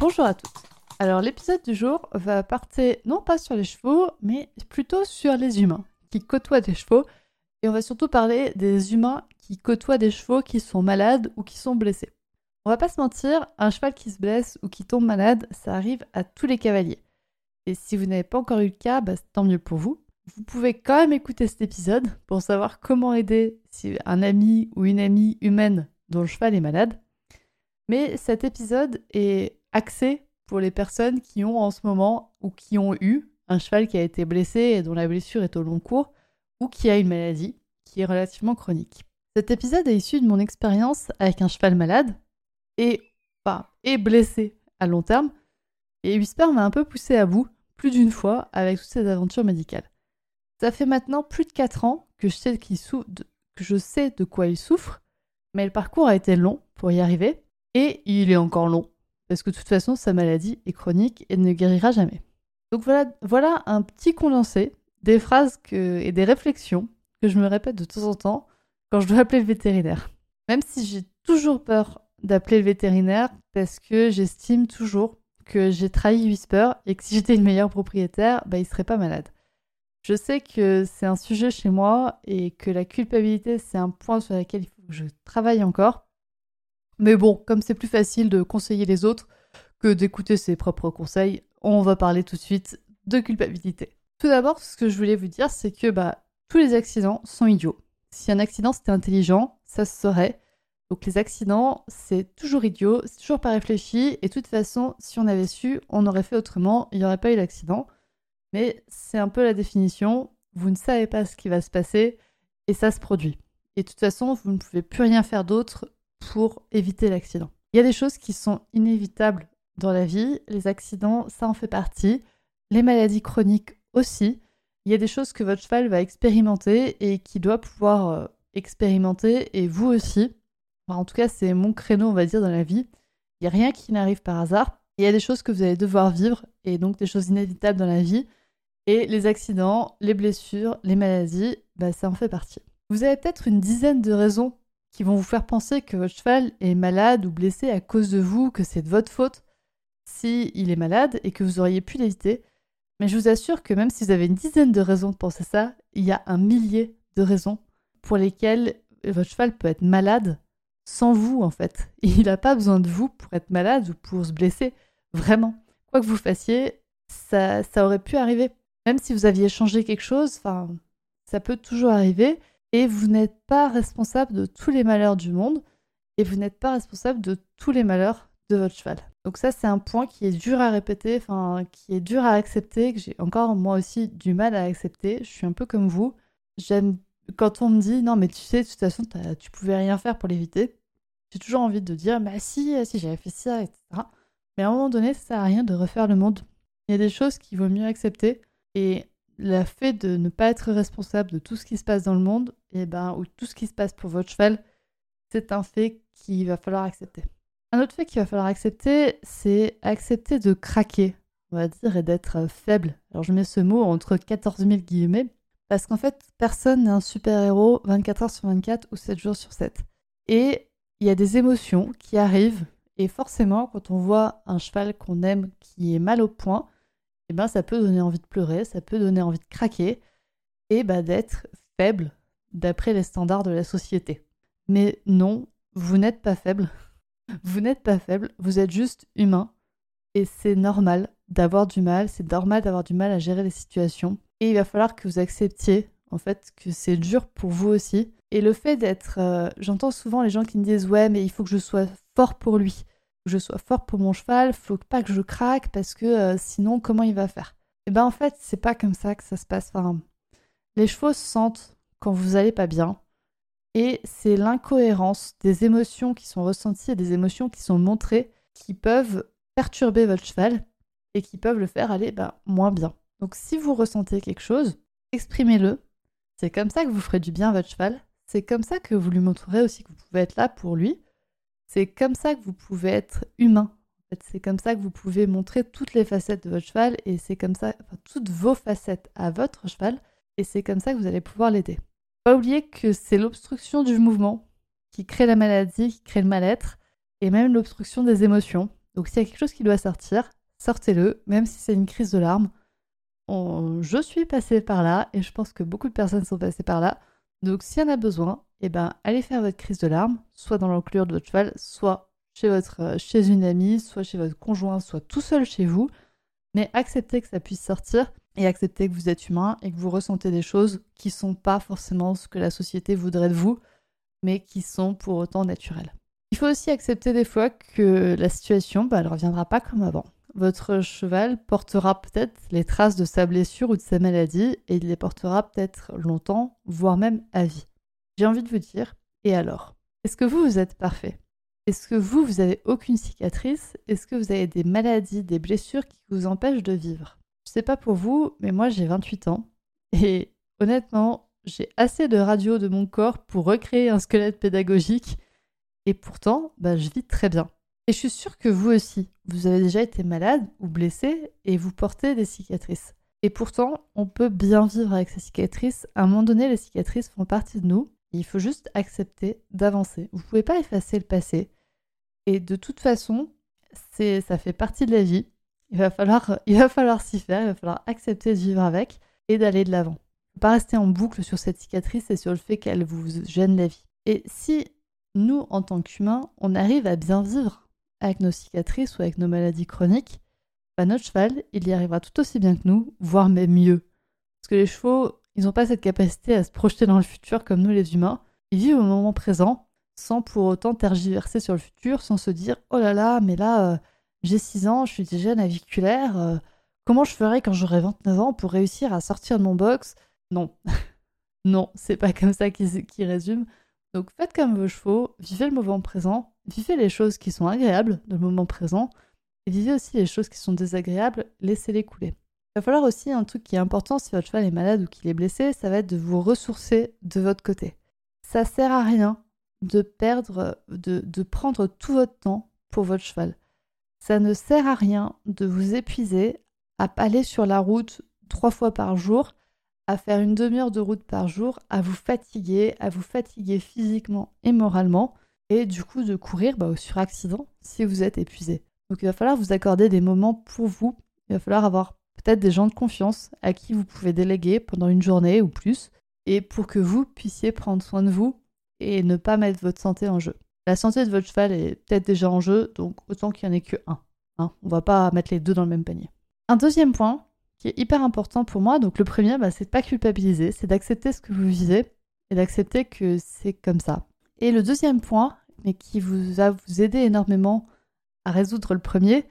Bonjour à tous. Alors l'épisode du jour va partir non pas sur les chevaux, mais plutôt sur les humains qui côtoient des chevaux. Et on va surtout parler des humains qui côtoient des chevaux qui sont malades ou qui sont blessés. On va pas se mentir, un cheval qui se blesse ou qui tombe malade, ça arrive à tous les cavaliers. Et si vous n'avez pas encore eu le cas, bah, tant mieux pour vous. Vous pouvez quand même écouter cet épisode pour savoir comment aider si un ami ou une amie humaine dont le cheval est malade. Mais cet épisode est axé pour les personnes qui ont en ce moment ou qui ont eu un cheval qui a été blessé et dont la blessure est au long cours ou qui a une maladie qui est relativement chronique. Cet épisode est issu de mon expérience avec un cheval malade et, enfin, et blessé à long terme. Et Whisper m'a un peu poussé à bout plus d'une fois avec toutes ces aventures médicales. Ça fait maintenant plus de 4 ans que je sais de quoi il souffre, mais le parcours a été long pour y arriver et il est encore long parce que de toute façon, sa maladie est chronique et ne guérira jamais. Donc voilà, un petit condensé des phrases et des réflexions que je me répète de temps en temps quand je dois appeler le vétérinaire. Même si j'ai toujours peur d'appeler le vétérinaire parce que j'estime toujours que j'ai trahi Whisper et que si j'étais une meilleure propriétaire, bah, il serait pas malade. Je sais que c'est un sujet chez moi et que la culpabilité, c'est un point sur lequel il faut que je travaille encore. Mais bon, comme c'est plus facile de conseiller les autres que d'écouter ses propres conseils, on va parler tout de suite de culpabilité. Tout d'abord, ce que je voulais vous dire, c'est que bah, tous les accidents sont idiots. Si un accident c'était intelligent, ça se saurait. Donc les accidents, c'est toujours idiot, c'est toujours pas réfléchi, et de toute façon, si on avait su, on aurait fait autrement, il n'y aurait pas eu d'accident. Mais c'est un peu la définition, vous ne savez pas ce qui va se passer, et ça se produit. Et de toute façon, vous ne pouvez plus rien faire d'autre pour éviter l'accident. Il y a des choses qui sont inévitables dans la vie, les accidents, ça en fait partie, les maladies chroniques aussi. Il y a des choses que votre cheval va expérimenter et qui doit pouvoir euh, expérimenter, et vous aussi. en tout cas, c'est mon créneau, on va dire, dans la vie. Il n'y a rien qui n'arrive par hasard. Il y a des choses que vous allez devoir vivre, et donc des choses inévitables dans la vie. Et les accidents, les blessures, les maladies, bah, ça en fait partie. Vous avez peut-être une dizaine de raisons qui vont vous faire penser que votre cheval est malade ou blessé à cause de vous, que c'est de votre faute si il est malade et que vous auriez pu l'éviter. Mais je vous assure que même si vous avez une dizaine de raisons de penser ça, il y a un millier de raisons pour lesquelles votre cheval peut être malade sans vous en fait. Il n'a pas besoin de vous pour être malade ou pour se blesser. Vraiment. Quoi que vous fassiez, ça, ça aurait pu arriver. Même si vous aviez changé quelque chose, ça peut toujours arriver. Et vous n'êtes pas responsable de tous les malheurs du monde et vous n'êtes pas responsable de tous les malheurs de votre cheval. Donc ça, c'est un point qui est dur à répéter, enfin, qui est dur à accepter, que j'ai encore moi aussi du mal à accepter. Je suis un peu comme vous. J'aime quand on me dit non, mais tu sais, de toute façon, tu pouvais rien faire pour l'éviter. J'ai toujours envie de dire, bah si, si j'avais fait ça, etc. Mais à un moment donné, ça sert à rien de refaire le monde. Il y a des choses qu'il vaut mieux accepter. Et le fait de ne pas être responsable de tout ce qui se passe dans le monde, et eh ben, ou tout ce qui se passe pour votre cheval, c'est un fait qu'il va falloir accepter. Un autre fait qu'il va falloir accepter, c'est accepter de craquer, on va dire, et d'être euh, faible. Alors je mets ce mot entre 14 000 guillemets, parce qu'en fait, personne n'est un super-héros 24 heures sur 24 ou 7 jours sur 7. Et il y a des émotions qui arrivent, et forcément, quand on voit un cheval qu'on aime qui est mal au point, eh ben, ça peut donner envie de pleurer, ça peut donner envie de craquer et bah, d'être faible d'après les standards de la société. Mais non, vous n'êtes pas faible. Vous n'êtes pas faible, vous êtes juste humain. Et c'est normal d'avoir du mal, c'est normal d'avoir du mal à gérer les situations. Et il va falloir que vous acceptiez, en fait, que c'est dur pour vous aussi. Et le fait d'être... Euh, j'entends souvent les gens qui me disent Ouais, mais il faut que je sois fort pour lui que je sois fort pour mon cheval, faut pas que je craque parce que euh, sinon comment il va faire? Et eh ben en fait c'est pas comme ça que ça se passe. Enfin, les chevaux se sentent quand vous allez pas bien et c'est l'incohérence des émotions qui sont ressenties et des émotions qui sont montrées qui peuvent perturber votre cheval et qui peuvent le faire aller bah, moins bien. Donc si vous ressentez quelque chose, exprimez-le. C'est comme ça que vous ferez du bien à votre cheval. C'est comme ça que vous lui montrerez aussi que vous pouvez être là pour lui. C'est comme ça que vous pouvez être humain. c'est comme ça que vous pouvez montrer toutes les facettes de votre cheval et c'est comme ça, toutes vos facettes à votre cheval et c'est comme ça que vous allez pouvoir l'aider. Pas oublier que c'est l'obstruction du mouvement qui crée la maladie, qui crée le mal-être et même l'obstruction des émotions. Donc s'il y a quelque chose qui doit sortir, sortez-le, même si c'est une crise de larmes. Je suis passée par là et je pense que beaucoup de personnes sont passées par là. Donc s'il y en a besoin, eh ben, allez faire votre crise de larmes, soit dans l'enclure de votre cheval, soit chez, votre, euh, chez une amie, soit chez votre conjoint, soit tout seul chez vous. Mais acceptez que ça puisse sortir et acceptez que vous êtes humain et que vous ressentez des choses qui ne sont pas forcément ce que la société voudrait de vous, mais qui sont pour autant naturelles. Il faut aussi accepter des fois que la situation, bah, ne reviendra pas comme avant. Votre cheval portera peut-être les traces de sa blessure ou de sa maladie et il les portera peut-être longtemps, voire même à vie. J'ai envie de vous dire, et alors? Est-ce que vous, vous êtes parfait? Est-ce que vous, vous avez aucune cicatrice? Est-ce que vous avez des maladies, des blessures qui vous empêchent de vivre? Je sais pas pour vous, mais moi j'ai 28 ans et honnêtement, j'ai assez de radio de mon corps pour recréer un squelette pédagogique et pourtant, bah, je vis très bien. Et je suis sûre que vous aussi, vous avez déjà été malade ou blessé et vous portez des cicatrices. Et pourtant, on peut bien vivre avec ces cicatrices. À un moment donné, les cicatrices font partie de nous. Il faut juste accepter d'avancer. Vous ne pouvez pas effacer le passé. Et de toute façon, ça fait partie de la vie. Il va falloir, il va falloir s'y faire, il va falloir accepter de vivre avec et d'aller de l'avant. Ne pas rester en boucle sur cette cicatrice et sur le fait qu'elle vous gêne la vie. Et si nous, en tant qu'humains, on arrive à bien vivre avec nos cicatrices ou avec nos maladies chroniques, bah, notre cheval, il y arrivera tout aussi bien que nous, voire même mieux. Parce que les chevaux, ils n'ont pas cette capacité à se projeter dans le futur comme nous les humains. Ils vivent au moment présent sans pour autant tergiverser sur le futur, sans se dire oh là là, mais là, euh, j'ai 6 ans, je suis déjà naviculaire, euh, comment je ferai quand j'aurai 29 ans pour réussir à sortir de mon box? Non. non, c'est pas comme ça qu'ils résument. Donc faites comme vos chevaux, vivez le moment présent, vivez les choses qui sont agréables dans le moment présent, et vivez aussi les choses qui sont désagréables, laissez-les couler. Il va falloir aussi un truc qui est important si votre cheval est malade ou qu'il est blessé, ça va être de vous ressourcer de votre côté. Ça sert à rien de perdre, de, de prendre tout votre temps pour votre cheval. Ça ne sert à rien de vous épuiser à aller sur la route trois fois par jour à faire une demi-heure de route par jour, à vous fatiguer, à vous fatiguer physiquement et moralement, et du coup de courir bah, au suraccident si vous êtes épuisé. Donc il va falloir vous accorder des moments pour vous, il va falloir avoir peut-être des gens de confiance à qui vous pouvez déléguer pendant une journée ou plus, et pour que vous puissiez prendre soin de vous et ne pas mettre votre santé en jeu. La santé de votre cheval est peut-être déjà en jeu, donc autant qu'il n'y en ait que un. Hein. On va pas mettre les deux dans le même panier. Un deuxième point, qui est hyper important pour moi. Donc le premier, bah, c'est de pas culpabiliser, c'est d'accepter ce que vous vivez et d'accepter que c'est comme ça. Et le deuxième point, mais qui vous va vous aider énormément à résoudre le premier,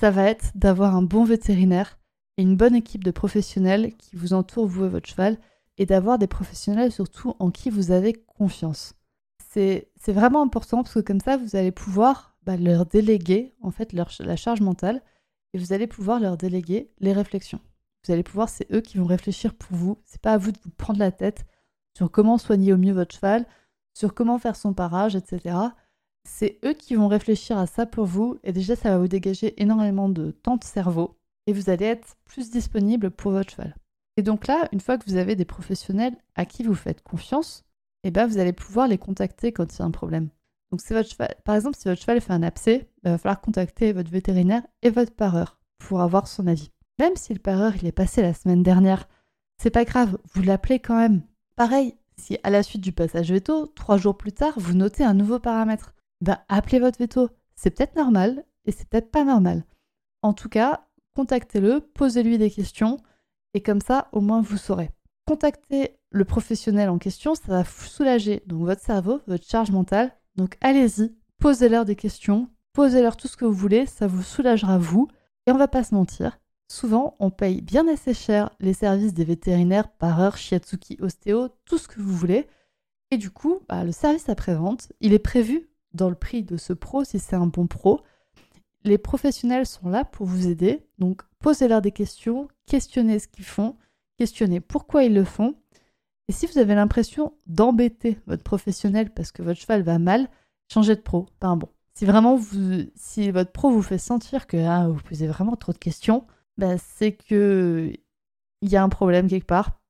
ça va être d'avoir un bon vétérinaire et une bonne équipe de professionnels qui vous entourent, vous et votre cheval, et d'avoir des professionnels surtout en qui vous avez confiance. C'est vraiment important parce que comme ça, vous allez pouvoir bah, leur déléguer en fait la charge mentale et vous allez pouvoir leur déléguer les réflexions. Vous allez pouvoir, c'est eux qui vont réfléchir pour vous. C'est pas à vous de vous prendre la tête sur comment soigner au mieux votre cheval, sur comment faire son parage, etc. C'est eux qui vont réfléchir à ça pour vous et déjà ça va vous dégager énormément de temps de cerveau et vous allez être plus disponible pour votre cheval. Et donc là, une fois que vous avez des professionnels à qui vous faites confiance, eh ben vous allez pouvoir les contacter quand il y a un problème. Donc c'est votre cheval, par exemple, si votre cheval fait un abcès, il va falloir contacter votre vétérinaire et votre pareur pour avoir son avis. Même si le pareur il est passé la semaine dernière, c'est pas grave, vous l'appelez quand même. Pareil, si à la suite du passage veto, trois jours plus tard, vous notez un nouveau paramètre, ben appelez votre veto. C'est peut-être normal et c'est peut-être pas normal. En tout cas, contactez-le, posez-lui des questions et comme ça, au moins vous saurez. Contactez le professionnel en question, ça va soulager votre cerveau, votre charge mentale. Donc allez-y, posez-leur des questions, posez-leur tout ce que vous voulez, ça vous soulagera vous. Et on va pas se mentir, Souvent, on paye bien assez cher les services des vétérinaires par heure, shiatsuki, ostéo, tout ce que vous voulez. Et du coup, bah, le service après-vente, il est prévu dans le prix de ce pro si c'est un bon pro. les professionnels sont là pour vous aider. Donc, posez-leur des questions, questionnez ce qu'ils font, questionnez pourquoi ils le font. Et si vous avez l'impression d'embêter votre professionnel parce que votre cheval va mal, changez de pro, un bon. Si vraiment si votre pro vous fait sentir que ah, vous posez vraiment trop de questions, bah, c'est que il y a un problème quelque part.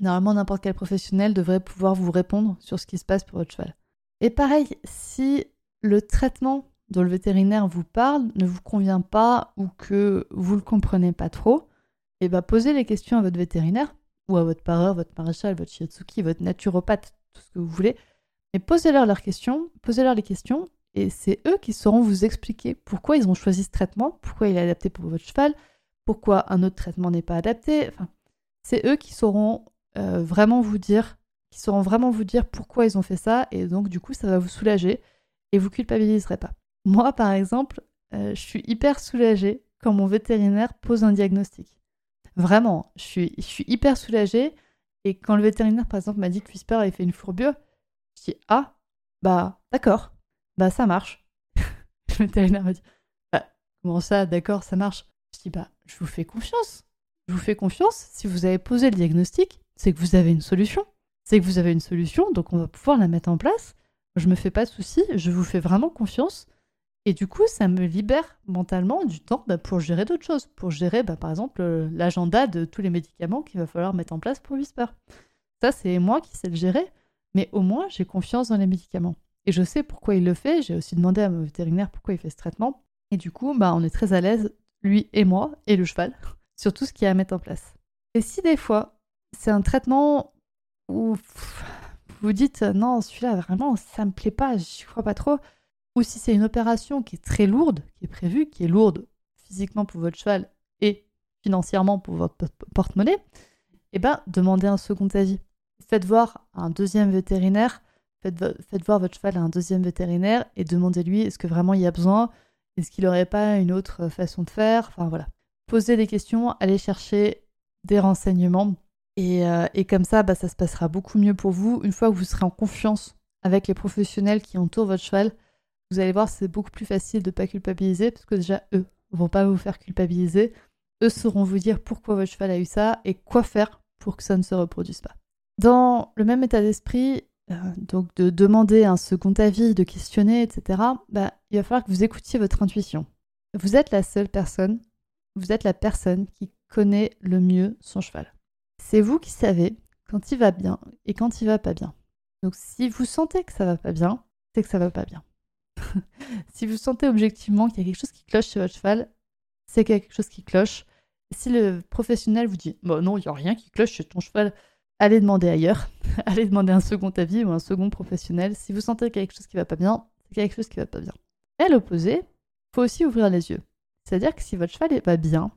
Normalement, n'importe quel professionnel devrait pouvoir vous répondre sur ce qui se passe pour votre cheval. Et pareil, si le traitement dont le vétérinaire vous parle ne vous convient pas ou que vous le comprenez pas trop, et eh ben posez les questions à votre vétérinaire ou à votre pareur, votre maréchal, votre shiatsuki, votre naturopathe, tout ce que vous voulez. Mais posez-leur leurs questions, posez-leur les questions et c'est eux qui sauront vous expliquer pourquoi ils ont choisi ce traitement, pourquoi il est adapté pour votre cheval, pourquoi un autre traitement n'est pas adapté. C'est eux qui sauront euh, vraiment vous dire, qui sauront vraiment vous dire pourquoi ils ont fait ça et donc du coup ça va vous soulager et vous culpabiliserez pas. Moi, par exemple, euh, je suis hyper soulagée quand mon vétérinaire pose un diagnostic. Vraiment, je suis, hyper soulagée. Et quand le vétérinaire, par exemple, m'a dit que Whisper avait fait une fourbure, je dis Ah, bah d'accord, bah ça marche. le vétérinaire m'a dit Bah, comment ça, d'accord, ça marche? Je dis Bah, je vous fais confiance. Je vous fais confiance. Si vous avez posé le diagnostic, c'est que vous avez une solution. C'est que vous avez une solution, donc on va pouvoir la mettre en place. Je me fais pas de soucis, je vous fais vraiment confiance. Et du coup, ça me libère mentalement du temps bah, pour gérer d'autres choses, pour gérer bah, par exemple euh, l'agenda de tous les médicaments qu'il va falloir mettre en place pour Whisper. Ça, c'est moi qui sais le gérer, mais au moins j'ai confiance dans les médicaments. Et je sais pourquoi il le fait, j'ai aussi demandé à mon vétérinaire pourquoi il fait ce traitement. Et du coup, bah, on est très à l'aise, lui et moi, et le cheval, sur tout ce qu'il y a à mettre en place. Et si des fois, c'est un traitement où vous dites non, celui-là vraiment, ça me plaît pas, je crois pas trop, ou si c'est une opération qui est très lourde, qui est prévue, qui est lourde physiquement pour votre cheval et financièrement pour votre porte-monnaie, eh ben, demandez un second avis. Faites voir un deuxième vétérinaire, faites, faites voir votre cheval à un deuxième vétérinaire et demandez-lui est-ce que vraiment il y a besoin, est-ce qu'il n'aurait pas une autre façon de faire, enfin voilà. Posez des questions, allez chercher des renseignements et, euh, et comme ça, bah, ça se passera beaucoup mieux pour vous une fois que vous serez en confiance avec les professionnels qui entourent votre cheval vous allez voir, c'est beaucoup plus facile de ne pas culpabiliser parce que déjà, eux vont pas vous faire culpabiliser. Eux sauront vous dire pourquoi votre cheval a eu ça et quoi faire pour que ça ne se reproduise pas. Dans le même état d'esprit, euh, donc de demander un second avis, de questionner, etc., bah, il va falloir que vous écoutiez votre intuition. Vous êtes la seule personne, vous êtes la personne qui connaît le mieux son cheval. C'est vous qui savez quand il va bien et quand il va pas bien. Donc si vous sentez que ça va pas bien, c'est que ça va pas bien. si vous sentez objectivement qu'il y a quelque chose qui cloche chez votre cheval, c'est quelque chose qui cloche. Si le professionnel vous dit bon, non, il n'y a rien qui cloche chez ton cheval, allez demander ailleurs. allez demander un second avis ou un second professionnel. Si vous sentez quelque chose qui va pas bien, c'est quelque chose qui va pas bien. Et à l'opposé, faut aussi ouvrir les yeux. C'est-à-dire que si votre cheval va bien,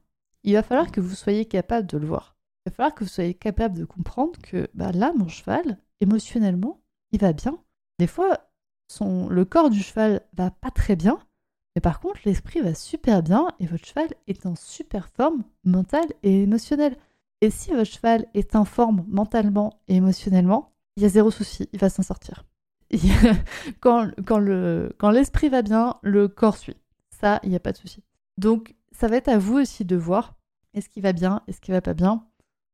il va falloir que vous soyez capable de le voir. Il va falloir que vous soyez capable de comprendre que bah, là, mon cheval, émotionnellement, il va bien. Des fois, le corps du cheval va pas très bien, mais par contre l'esprit va super bien et votre cheval est en super forme mentale et émotionnelle. Et si votre cheval est en forme mentalement et émotionnellement, il y a zéro souci, il va s'en sortir. quand quand l'esprit va bien, le corps suit. Ça, il n'y a pas de souci. Donc, ça va être à vous aussi de voir est-ce qu'il va bien, est-ce qu'il va pas bien.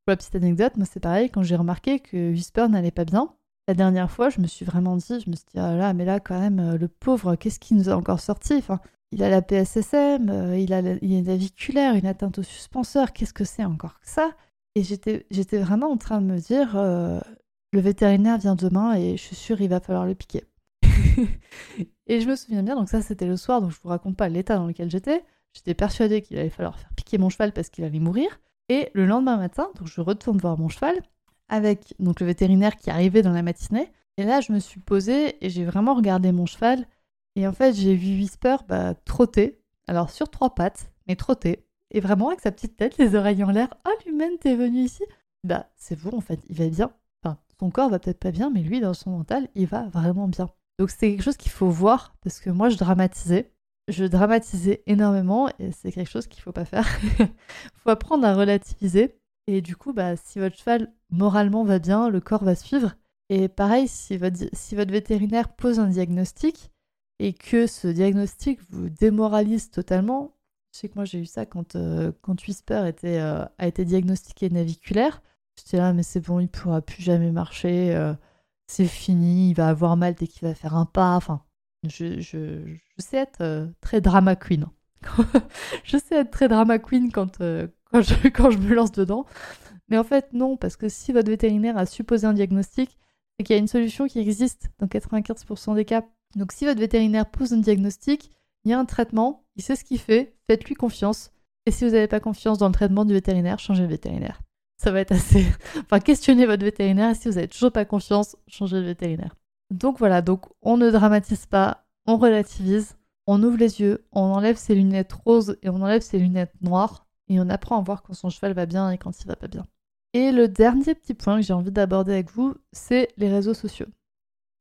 Pour la petite anecdote, moi c'est pareil, quand j'ai remarqué que Whisper n'allait pas bien, la dernière fois, je me suis vraiment dit, je me suis dit, ah là, mais là, quand même, euh, le pauvre, qu'est-ce qui nous a encore sorti? Enfin, Il a la PSSM, euh, il a la, il a une aviculaire, une atteinte au suspenseur, qu'est-ce que c'est encore que ça? Et j'étais, vraiment en train de me dire, euh, le vétérinaire vient demain et je suis sûre il va falloir le piquer. et je me souviens bien, donc ça c'était le soir, donc je vous raconte pas l'état dans lequel j'étais. J'étais persuadée qu'il allait falloir faire piquer mon cheval parce qu'il allait mourir. Et le lendemain matin, donc je retourne voir mon cheval avec donc le vétérinaire qui arrivait dans la matinée. Et là, je me suis posée et j'ai vraiment regardé mon cheval. Et en fait, j'ai vu Whisper bah, trotter. Alors, sur trois pattes, mais trotter. Et vraiment, avec sa petite tête, les oreilles en l'air. Oh, l'humaine, t'es venu ici Bah, c'est bon, en fait, il va bien. Enfin, son corps va peut-être pas bien, mais lui, dans son mental, il va vraiment bien. Donc, c'est quelque chose qu'il faut voir, parce que moi, je dramatisais. Je dramatisais énormément, et c'est quelque chose qu'il faut pas faire. Faut apprendre à relativiser. Et du coup, bah, si votre cheval moralement va bien, le corps va suivre. Et pareil, si votre, si votre vétérinaire pose un diagnostic, et que ce diagnostic vous démoralise totalement, je sais que moi j'ai eu ça quand, euh, quand Whisper était, euh, a été diagnostiqué naviculaire. J'étais là, mais c'est bon, il pourra plus jamais marcher, euh, c'est fini, il va avoir mal dès qu'il va faire un pas. Enfin, je, je, je sais être très drama queen. je sais être très drama queen quand, quand, je, quand je me lance dedans. Mais en fait, non, parce que si votre vétérinaire a supposé un diagnostic, c'est qu'il y a une solution qui existe dans 95% des cas. Donc si votre vétérinaire pose un diagnostic, il y a un traitement, il sait ce qu'il fait, faites-lui confiance. Et si vous n'avez pas confiance dans le traitement du vétérinaire, changez de vétérinaire. Ça va être assez. Enfin, questionnez votre vétérinaire et si vous n'avez toujours pas confiance, changez de vétérinaire. Donc voilà, donc on ne dramatise pas, on relativise, on ouvre les yeux, on enlève ses lunettes roses et on enlève ses lunettes noires et on apprend à voir quand son cheval va bien et quand il va pas bien. Et le dernier petit point que j'ai envie d'aborder avec vous, c'est les réseaux sociaux.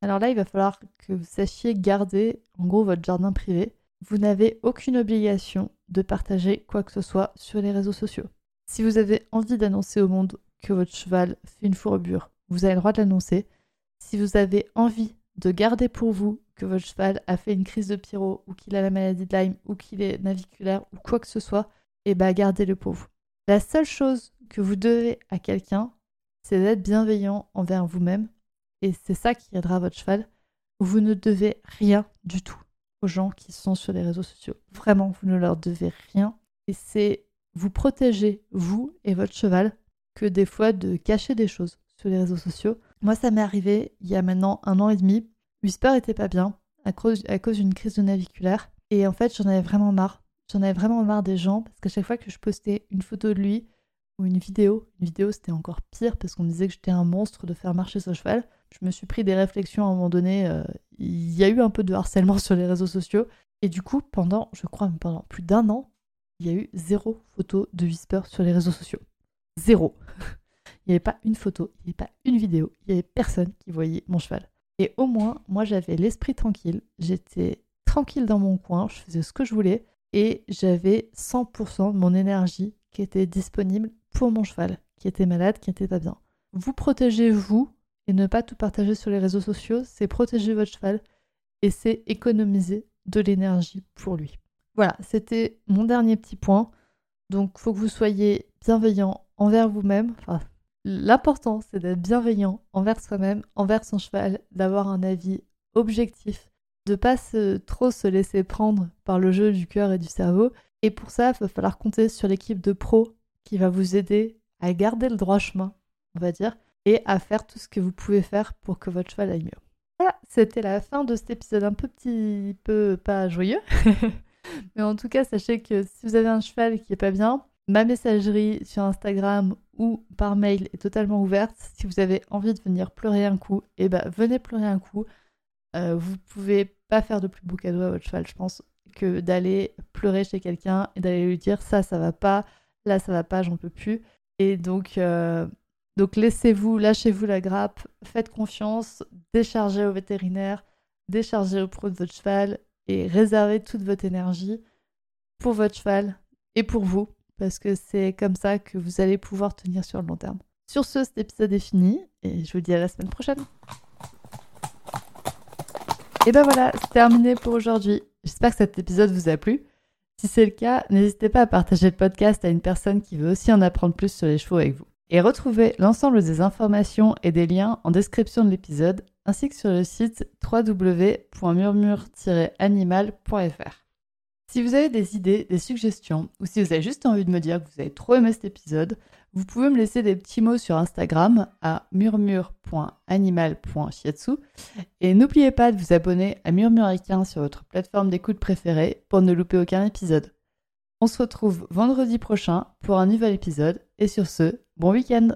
Alors là, il va falloir que vous sachiez garder en gros votre jardin privé. Vous n'avez aucune obligation de partager quoi que ce soit sur les réseaux sociaux. Si vous avez envie d'annoncer au monde que votre cheval fait une fourbure, vous avez le droit de l'annoncer. Si vous avez envie de garder pour vous que votre cheval a fait une crise de pyro ou qu'il a la maladie de Lyme ou qu'il est naviculaire ou quoi que ce soit, eh bien gardez-le pour vous. La seule chose que vous devez à quelqu'un, c'est d'être bienveillant envers vous-même et c'est ça qui aidera votre cheval. Vous ne devez rien du tout aux gens qui sont sur les réseaux sociaux. Vraiment, vous ne leur devez rien. Et c'est vous protéger, vous et votre cheval, que des fois de cacher des choses sur les réseaux sociaux. Moi, ça m'est arrivé il y a maintenant un an et demi. Whisper était pas bien à cause, à cause d'une crise de naviculaire. Et en fait, j'en avais vraiment marre. J'en avais vraiment marre des gens parce qu'à chaque fois que je postais une photo de lui ou une vidéo, une vidéo c'était encore pire parce qu'on me disait que j'étais un monstre de faire marcher ce cheval je me suis pris des réflexions à un moment donné. Euh, il y a eu un peu de harcèlement sur les réseaux sociaux. Et du coup, pendant, je crois, pendant plus d'un an, il y a eu zéro photo de Whisper sur les réseaux sociaux. Zéro. il n'y avait pas une photo, il n'y avait pas une vidéo, il n'y avait personne qui voyait mon cheval. Et au moins, moi, j'avais l'esprit tranquille. J'étais tranquille dans mon coin, je faisais ce que je voulais. Et j'avais 100% de mon énergie qui était disponible pour mon cheval, qui était malade, qui n'était pas bien. Vous protégez vous et ne pas tout partager sur les réseaux sociaux, c'est protéger votre cheval et c'est économiser de l'énergie pour lui. Voilà, c'était mon dernier petit point. Donc, faut que vous soyez bienveillant envers vous-même. L'important, c'est d'être bienveillant envers soi-même, envers son cheval, d'avoir un avis objectif, de pas trop se laisser prendre par le jeu du cœur et du cerveau. Et pour ça, il va falloir compter sur l'équipe de pros qui va vous aider à garder le droit chemin, on va dire, et à faire tout ce que vous pouvez faire pour que votre cheval aille mieux. Voilà, c'était la fin de cet épisode un peu petit peu pas joyeux. Mais en tout cas, sachez que si vous avez un cheval qui est pas bien, ma messagerie sur Instagram ou par mail est totalement ouverte. Si vous avez envie de venir pleurer un coup, eh ben venez pleurer un coup. Euh, vous pouvez pas faire de plus beau cadeau à votre cheval, je pense, que d'aller pleurer chez quelqu'un et d'aller lui dire ça, ça va pas, là, ça va pas, j'en peux plus. Et donc, euh, donc laissez-vous, lâchez-vous la grappe, faites confiance, déchargez au vétérinaire, déchargez au pro de votre cheval et réservez toute votre énergie pour votre cheval et pour vous, parce que c'est comme ça que vous allez pouvoir tenir sur le long terme. Sur ce, cet épisode est fini et je vous dis à la semaine prochaine. Et ben voilà, c'est terminé pour aujourd'hui. J'espère que cet épisode vous a plu. Si c'est le cas, n'hésitez pas à partager le podcast à une personne qui veut aussi en apprendre plus sur les chevaux avec vous et retrouvez l'ensemble des informations et des liens en description de l'épisode ainsi que sur le site www.murmure-animal.fr. Si vous avez des idées, des suggestions ou si vous avez juste envie de me dire que vous avez trop aimé cet épisode, vous pouvez me laisser des petits mots sur Instagram à murmure.animal.shiatsu et n'oubliez pas de vous abonner à Murmuricain sur votre plateforme d'écoute préférée pour ne louper aucun épisode. On se retrouve vendredi prochain pour un nouvel épisode. Et sur ce, bon week-end